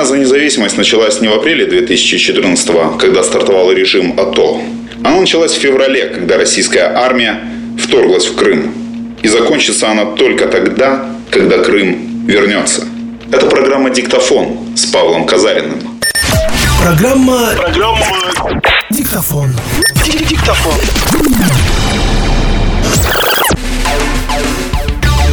Война за независимость началась не в апреле 2014 когда стартовал режим АТО. Она началась в феврале, когда российская армия вторглась в Крым. И закончится она только тогда, когда Крым вернется. Это программа «Диктофон» с Павлом Казариным. Программа... Программа... Диктофон. Диктофон.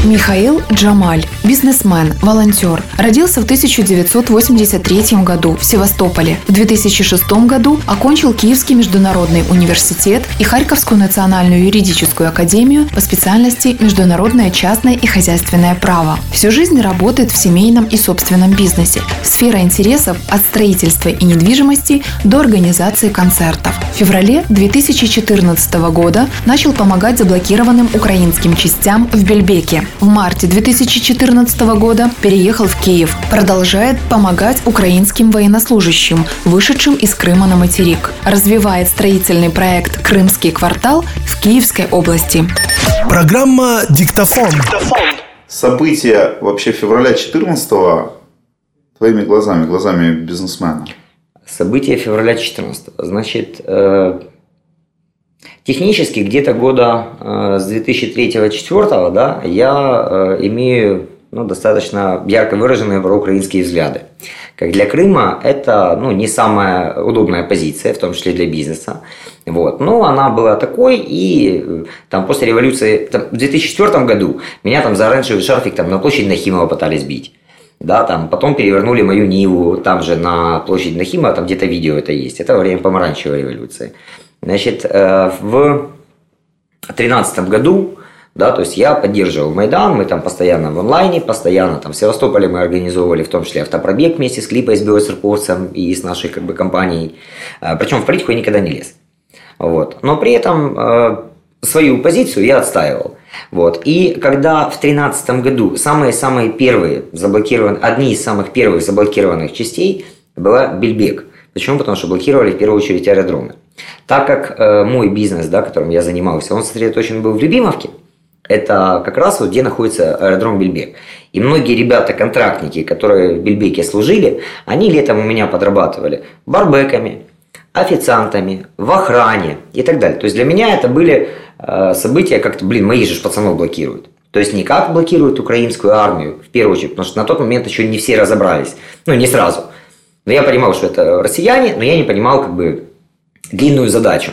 Михаил Джамаль, бизнесмен, волонтер. Родился в 1983 году в Севастополе. В 2006 году окончил Киевский международный университет и Харьковскую национальную юридическую академию по специальности международное частное и хозяйственное право. Всю жизнь работает в семейном и собственном бизнесе. Сфера интересов от строительства и недвижимости до организации концертов. В феврале 2014 года начал помогать заблокированным украинским частям в Бельбеке. В марте 2014 года переехал в Киев. Продолжает помогать украинским военнослужащим, вышедшим из Крыма на материк. Развивает строительный проект «Крымский квартал» в Киевской области. Программа «Диктофон». События вообще февраля 14 твоими глазами, глазами бизнесмена. События февраля 14 Значит, э, Технически где-то года э, с 2003-2004 да, я э, имею ну, достаточно ярко выраженные проукраинские взгляды. Как для Крыма это ну, не самая удобная позиция, в том числе для бизнеса. Вот. Но она была такой, и э, там, после революции, там, в 2004 году меня там за оранжевый шарфик там, на площади Нахимова пытались бить. Да, там, потом перевернули мою Ниву там же на площади Нахимова, там где-то видео это есть. Это во время помаранчевой революции. Значит, э, в 2013 году, да, то есть я поддерживал Майдан, мы там постоянно в онлайне, постоянно там в Севастополе мы организовывали в том числе автопробег вместе с Клипой, с Биосерповцем и с нашей как бы компанией. Э, Причем в политику я никогда не лез. Вот. Но при этом э, свою позицию я отстаивал. Вот. И когда в 2013 году самые-самые первые заблокированные, одни из самых первых заблокированных частей была Бельбек. Почему? Потому что блокировали в первую очередь аэродромы. Так как э, мой бизнес, да, которым я занимался, он сосредоточен был в Любимовке, это как раз вот где находится аэродром Бельбек. И многие ребята, контрактники, которые в Бельбеке служили, они летом у меня подрабатывали барбеками, официантами, в охране и так далее. То есть для меня это были э, события, как-то, блин, мои же пацанов блокируют. То есть не как блокируют украинскую армию, в первую очередь, потому что на тот момент еще не все разобрались. Ну, не сразу. Но я понимал, что это россияне, но я не понимал, как бы, длинную задачу.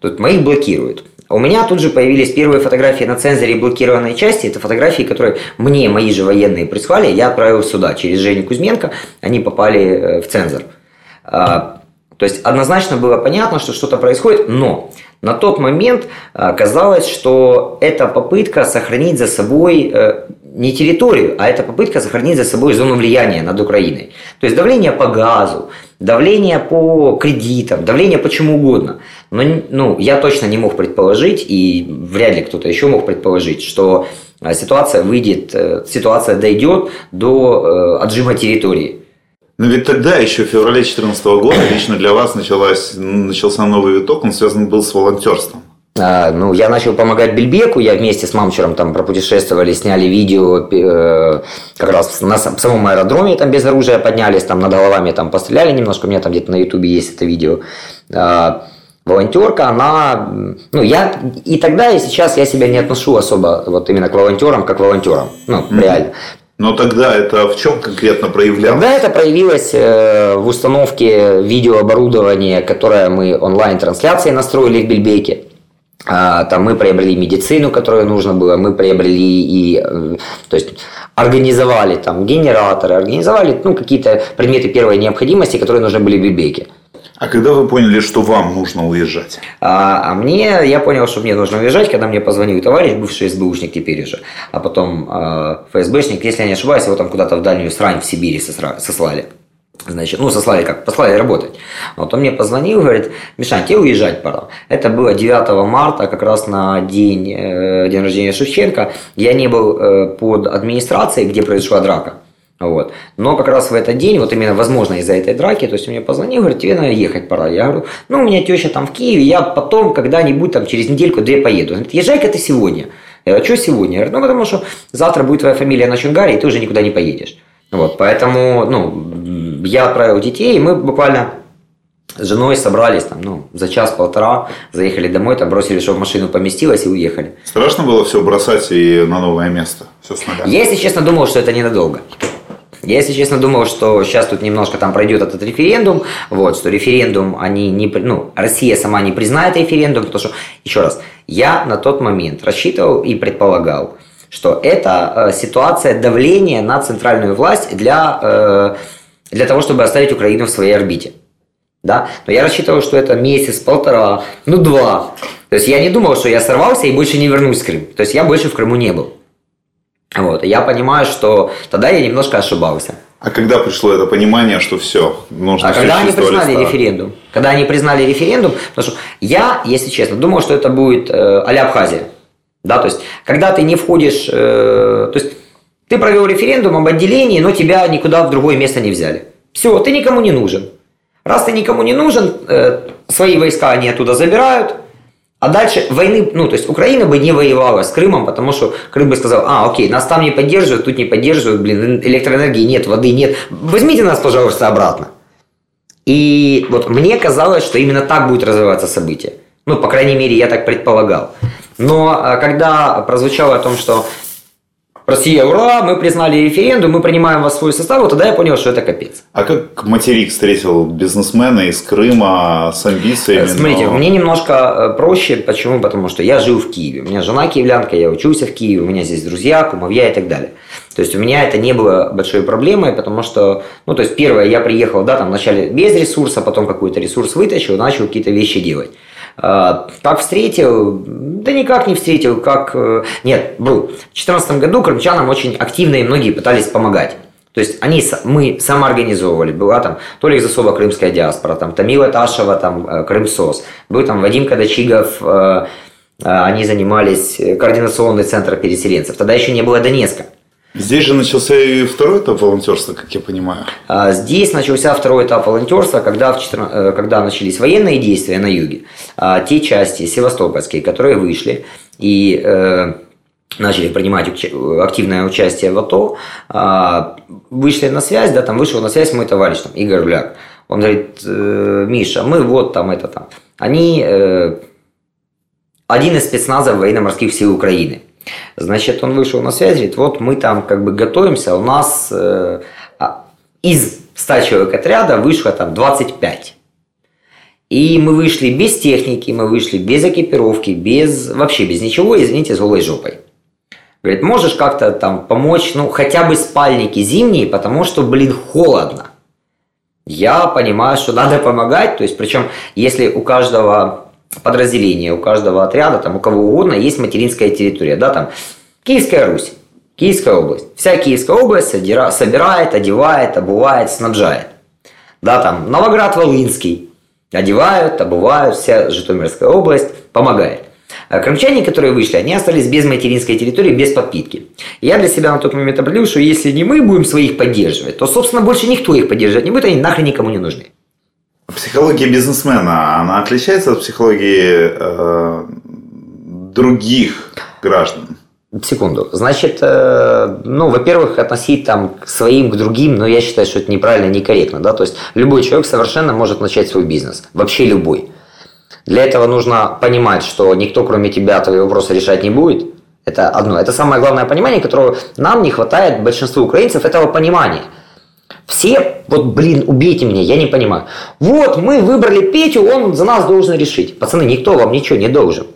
Тут моих блокируют. У меня тут же появились первые фотографии на цензоре блокированной части. Это фотографии, которые мне мои же военные прислали. Я отправил сюда через Женю Кузьменко. Они попали э, в цензор. А, то есть однозначно было понятно, что что-то происходит, но на тот момент а, казалось, что это попытка сохранить за собой э, не территорию, а это попытка сохранить за собой зону влияния над Украиной. То есть давление по газу, давление по кредитам, давление по чему угодно. Но ну, я точно не мог предположить, и вряд ли кто-то еще мог предположить, что э, ситуация выйдет, э, ситуация дойдет до отжима территории. Но ведь тогда, еще в феврале 2014 года, лично для вас началась, начался новый виток, он связан был с волонтерством. А, ну, я начал помогать Бельбеку, я вместе с мамчером там пропутешествовали, сняли видео, э, как раз на самом аэродроме там без оружия поднялись, там над головами там постреляли немножко, у меня там где-то на ютубе есть это видео. А, волонтерка, она, ну, я и тогда, и сейчас я себя не отношу особо вот именно к волонтерам, как волонтерам, ну, mm-hmm. реально. Но тогда это в чем конкретно проявлялось? Тогда это проявилось э, в установке видеооборудования, которое мы онлайн-трансляции настроили в Бельбеке. А, там мы приобрели медицину, которую нужно было, мы приобрели и, э, то есть, организовали там генераторы, организовали ну, какие-то предметы первой необходимости, которые нужны были в Бельбеке. А когда вы поняли, что вам нужно уезжать? А, а мне, я понял, что мне нужно уезжать, когда мне позвонил товарищ, бывший СБУшник теперь уже, а потом э, ФСБшник, если я не ошибаюсь, его там куда-то в дальнюю срань в Сибири сослали. Значит, ну, сослали как, послали работать. Вот он мне позвонил, говорит, Мишань, тебе уезжать пора. Это было 9 марта, как раз на день, э, день рождения Шевченко. Я не был э, под администрацией, где произошла драка. Вот. Но как раз в этот день, вот именно, возможно, из-за этой драки, то есть он мне позвонил, говорит, тебе надо ехать пора. Я говорю, ну, у меня теща там в Киеве, я потом когда-нибудь там через недельку-две поеду. Он говорит, езжай-ка ты сегодня. Я говорю, а что сегодня? Я говорю, ну, потому что завтра будет твоя фамилия на Чунгаре, и ты уже никуда не поедешь. Вот, поэтому, ну, я отправил детей, и мы буквально с женой собрались там, ну, за час-полтора, заехали домой, там бросили, чтобы в машину поместилось и уехали. Страшно было все бросать и на новое место? Все с нуля? Я, если честно, думал, что это ненадолго. Я, если честно, думал, что сейчас тут немножко там пройдет этот референдум, вот, что референдум, они не, ну, Россия сама не признает референдум, потому что, еще раз, я на тот момент рассчитывал и предполагал, что это э, ситуация давления на центральную власть для, э, для того, чтобы оставить Украину в своей орбите. Да? Но я рассчитывал, что это месяц, полтора, ну два. То есть я не думал, что я сорвался и больше не вернусь в Крым. То есть я больше в Крыму не был. Вот. И я понимаю, что тогда я немножко ошибался. А когда пришло это понимание, что все, нужно А когда они признали листа? референдум? Когда они признали референдум, потому что я, если честно, думал, что это будет э, а Абхазия. Да, то есть, когда ты не входишь, э, то есть, ты провел референдум об отделении, но тебя никуда в другое место не взяли. Все, ты никому не нужен. Раз ты никому не нужен, э, свои войска они оттуда забирают, а дальше войны, ну, то есть Украина бы не воевала с Крымом, потому что Крым бы сказал, а, окей, нас там не поддерживают, тут не поддерживают, блин, электроэнергии нет, воды нет, возьмите нас, пожалуйста, обратно. И вот мне казалось, что именно так будет развиваться событие. Ну, по крайней мере, я так предполагал. Но а, когда прозвучало о том, что Россия, ура, мы признали референдум, мы принимаем вас в свой состав, вот тогда я понял, что это капец. А как материк встретил бизнесмена из Крыма с амбициями? Смотрите, но... мне немножко э, проще. Почему? Потому что я жил в Киеве. У меня жена киевлянка, я учился в Киеве, у меня здесь друзья, кумовья и так далее. То есть у меня это не было большой проблемой, потому что, ну, то есть первое, я приехал, да, там вначале без ресурса, потом какой-то ресурс вытащил, начал какие-то вещи делать. А, как встретил? Да никак не встретил. Как... Э, нет, был. В 2014 году крымчанам очень активно и многие пытались помогать. То есть они, мы самоорганизовывали. Была там то ли крымская диаспора, там Тамила Ташева, там э, Крымсос. Был там Вадим Кадачигов, э, они занимались координационный центр переселенцев. Тогда еще не было Донецка. Здесь же начался и второй этап волонтерства, как я понимаю. А, здесь начался второй этап волонтерства, когда, в 14, э, когда начались военные действия на юге. А, те части севастопольские, которые вышли и э, начали принимать активное участие в АТО, а, вышли на связь, да, там вышел на связь мой товарищ, там, Игорь Ляк. Он говорит, э, Миша, мы вот там это там. Они один из спецназов военно-морских сил Украины. Значит, он вышел на связь, говорит, вот мы там как бы готовимся, у нас э, а, из 100 человек отряда вышло там 25. И мы вышли без техники, мы вышли без экипировки, без вообще без ничего, извините, с голой жопой. Говорит, можешь как-то там помочь, ну, хотя бы спальники зимние, потому что, блин, холодно. Я понимаю, что надо помогать, то есть, причем, если у каждого подразделения, у каждого отряда, там, у кого угодно есть материнская территория, да, там, Киевская Русь, Киевская область. Вся Киевская область собирает, одевает, обувает, снабжает. Да, там, Новоград-Волынский одевают, обувают, вся Житомирская область помогает. А крымчане, которые вышли, они остались без материнской территории, без подпитки. Я для себя на тот момент определил, что если не мы будем своих поддерживать, то, собственно, больше никто их поддерживать не будет, они нахрен никому не нужны. Психология бизнесмена, она отличается от психологии э, других граждан? Секунду. Значит, э, ну, во-первых, относить там к своим, к другим, но я считаю, что это неправильно, некорректно, да, то есть любой человек совершенно может начать свой бизнес, вообще любой. Для этого нужно понимать, что никто, кроме тебя, твои вопросы решать не будет. Это одно. Это самое главное понимание, которого нам не хватает большинству украинцев, этого понимания – все, вот, блин, убейте меня, я не понимаю. Вот, мы выбрали Петю, он за нас должен решить. Пацаны, никто вам ничего не должен.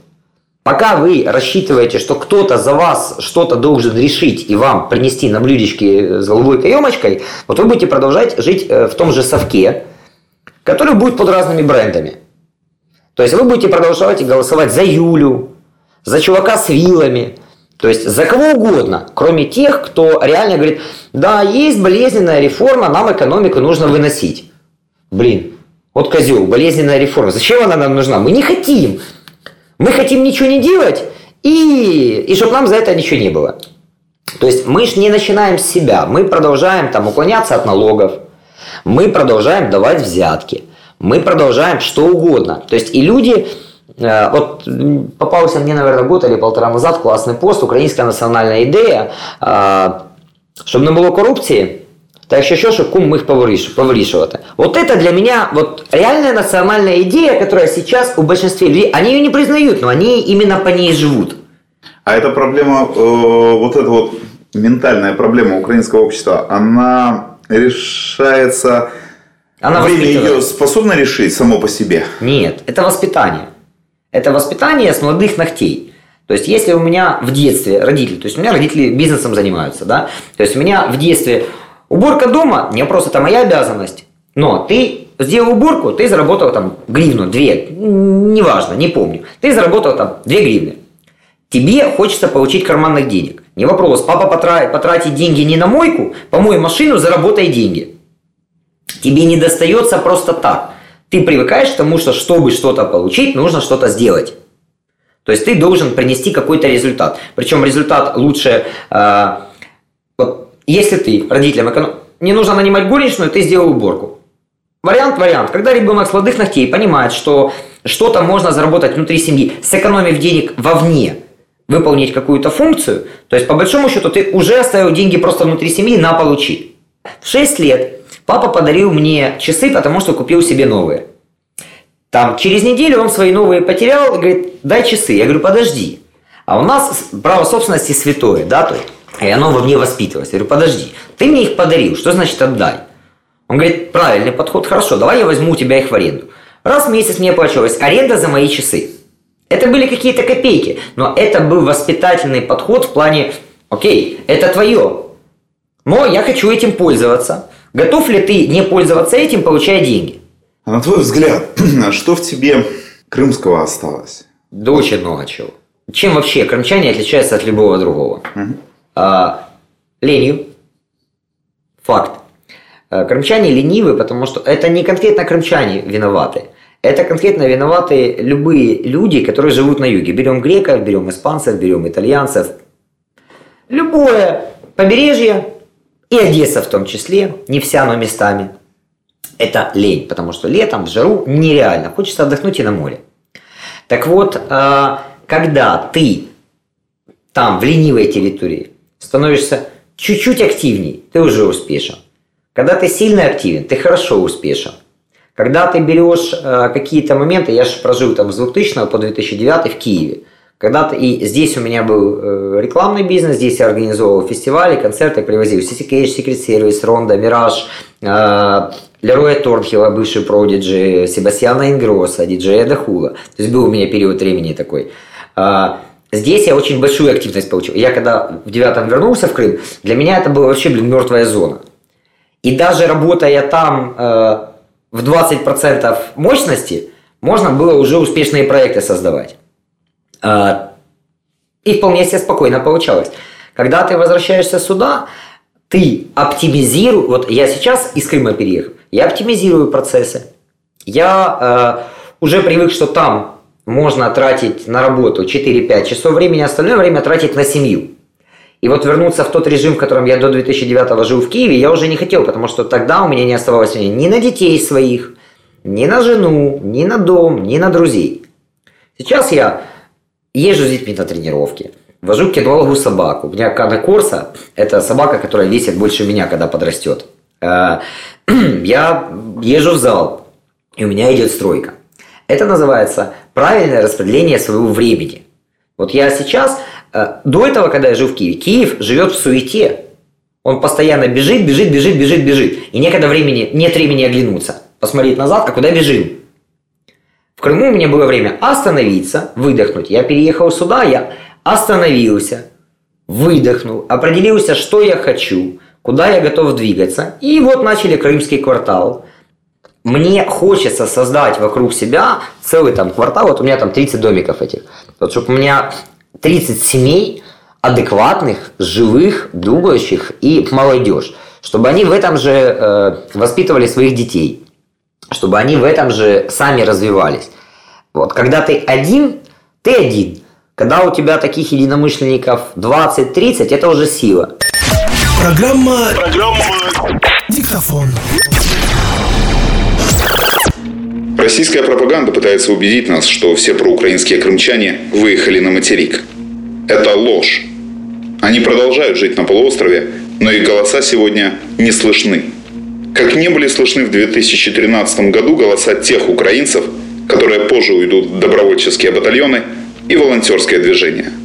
Пока вы рассчитываете, что кто-то за вас что-то должен решить и вам принести на блюдечке с голубой каемочкой, вот вы будете продолжать жить э, в том же совке, который будет под разными брендами. То есть вы будете продолжать голосовать за Юлю, за чувака с вилами, то есть за кого угодно, кроме тех, кто реально говорит, да, есть болезненная реформа, нам экономику нужно выносить. Блин, вот козел, болезненная реформа. Зачем она нам нужна? Мы не хотим. Мы хотим ничего не делать, и, и чтобы нам за это ничего не было. То есть мы же не начинаем с себя, мы продолжаем там уклоняться от налогов, мы продолжаем давать взятки, мы продолжаем что угодно. То есть и люди вот попался мне, наверное, год или полтора назад классный пост «Українська національна ідея». Щоб не було корупції, та якщо що, щоб кум міг повирішувати. Вот это для меня вот реальная национальная идея, которая сейчас у большинства людей, они ее не признают, но они именно по ней живут. А эта проблема, э, вот эта вот ментальная проблема украинского общества, она решается... Она Время ее способно решить само по себе? Нет, это воспитание. Это воспитание с молодых ногтей. То есть, если у меня в детстве родители, то есть у меня родители бизнесом занимаются, да, то есть у меня в детстве уборка дома, не вопрос, это моя обязанность, но ты сделал уборку, ты заработал там гривну, две, неважно, не помню, ты заработал там две гривны. Тебе хочется получить карманных денег. Не вопрос, папа потратит деньги не на мойку, помой машину, заработай деньги. Тебе не достается просто так. Ты привыкаешь к тому, что чтобы что-то получить, нужно что-то сделать. То есть ты должен принести какой-то результат. Причем результат лучше, э, вот, если ты родителям эконом... не нужно нанимать горничную, ты сделал уборку. Вариант, вариант. Когда ребенок с молодых ногтей понимает, что что-то можно заработать внутри семьи, сэкономив денег вовне, выполнить какую-то функцию, то есть по большому счету ты уже оставил деньги просто внутри семьи на получи. В 6 лет папа подарил мне часы, потому что купил себе новые. Там через неделю он свои новые потерял и говорит, дай часы. Я говорю, подожди. А у нас право собственности святое, да, то есть, и оно во мне воспитывалось. Я говорю, подожди, ты мне их подарил, что значит отдай? Он говорит, правильный подход, хорошо, давай я возьму у тебя их в аренду. Раз в месяц мне оплачивалась аренда за мои часы. Это были какие-то копейки, но это был воспитательный подход в плане, окей, это твое, но я хочу этим пользоваться. Готов ли ты не пользоваться этим, получая деньги? А на твой взгляд, что в тебе крымского осталось? Да очень много чего. Чем вообще крымчане отличаются от любого другого? Угу. А, ленью. Факт. А, крымчане ленивы, потому что это не конкретно крымчане виноваты. Это конкретно виноваты любые люди, которые живут на юге. Берем греков, берем испанцев, берем итальянцев. Любое побережье, и Одесса в том числе, не вся, но местами, это лень, потому что летом в жару нереально, хочется отдохнуть и на море. Так вот, а, когда ты там, в ленивой территории, становишься чуть-чуть активней, ты уже успешен. Когда ты сильно активен, ты хорошо успешен. Когда ты берешь э, какие-то моменты, я же прожил там с 2000 по 2009 в Киеве. Когда-то и здесь у меня был э, рекламный бизнес, здесь я организовывал фестивали, концерты, привозил City Cage, Secret Service, Ронда, Мираж, э, Лероя Торнхилла, бывший продиджи, Себастьяна Ингроса, диджея Дахула. То есть был у меня период времени такой. Э, здесь я очень большую активность получил. Я когда в девятом вернулся в Крым, для меня это была вообще, блин, мертвая зона. И даже работая там в 20% мощности можно было уже успешные проекты создавать. А, и вполне себе спокойно получалось. Когда ты возвращаешься сюда, ты оптимизируешь, вот я сейчас из Крыма переехал, я оптимизирую процессы. Я э, уже привык, что там можно тратить на работу 4-5 часов времени, остальное время тратить на семью. И вот вернуться в тот режим, в котором я до 2009 жил в Киеве, я уже не хотел, потому что тогда у меня не оставалось времени ни на детей своих, ни на жену, ни на дом, ни на друзей. Сейчас я езжу с детьми на тренировки, вожу к кинологу собаку. У меня Кана Корса – это собака, которая весит больше меня, когда подрастет. Э, я езжу в зал, и у меня идет стройка. Это называется правильное распределение своего времени. Вот я сейчас Э, до этого, когда я жил в Киеве, Киев живет в суете. Он постоянно бежит, бежит, бежит, бежит, бежит. И некогда времени, нет времени оглянуться, посмотреть назад, а куда бежим. В Крыму у меня было время остановиться, выдохнуть. Я переехал сюда, я остановился, выдохнул, определился, что я хочу, куда я готов двигаться. И вот начали Крымский квартал. Мне хочется создать вокруг себя целый там квартал, вот у меня там 30 домиков этих. Вот чтобы у меня 30 семей адекватных, живых, думающих и молодежь, чтобы они в этом же э, воспитывали своих детей, чтобы они в этом же сами развивались. Вот, когда ты один, ты один. Когда у тебя таких единомышленников 20-30, это уже сила. Программа... Программа... Диктофон. Российская пропаганда пытается убедить нас, что все проукраинские крымчане выехали на материк. Это ложь. Они продолжают жить на полуострове, но их голоса сегодня не слышны. Как не были слышны в 2013 году голоса тех украинцев, которые позже уйдут в добровольческие батальоны и волонтерское движение –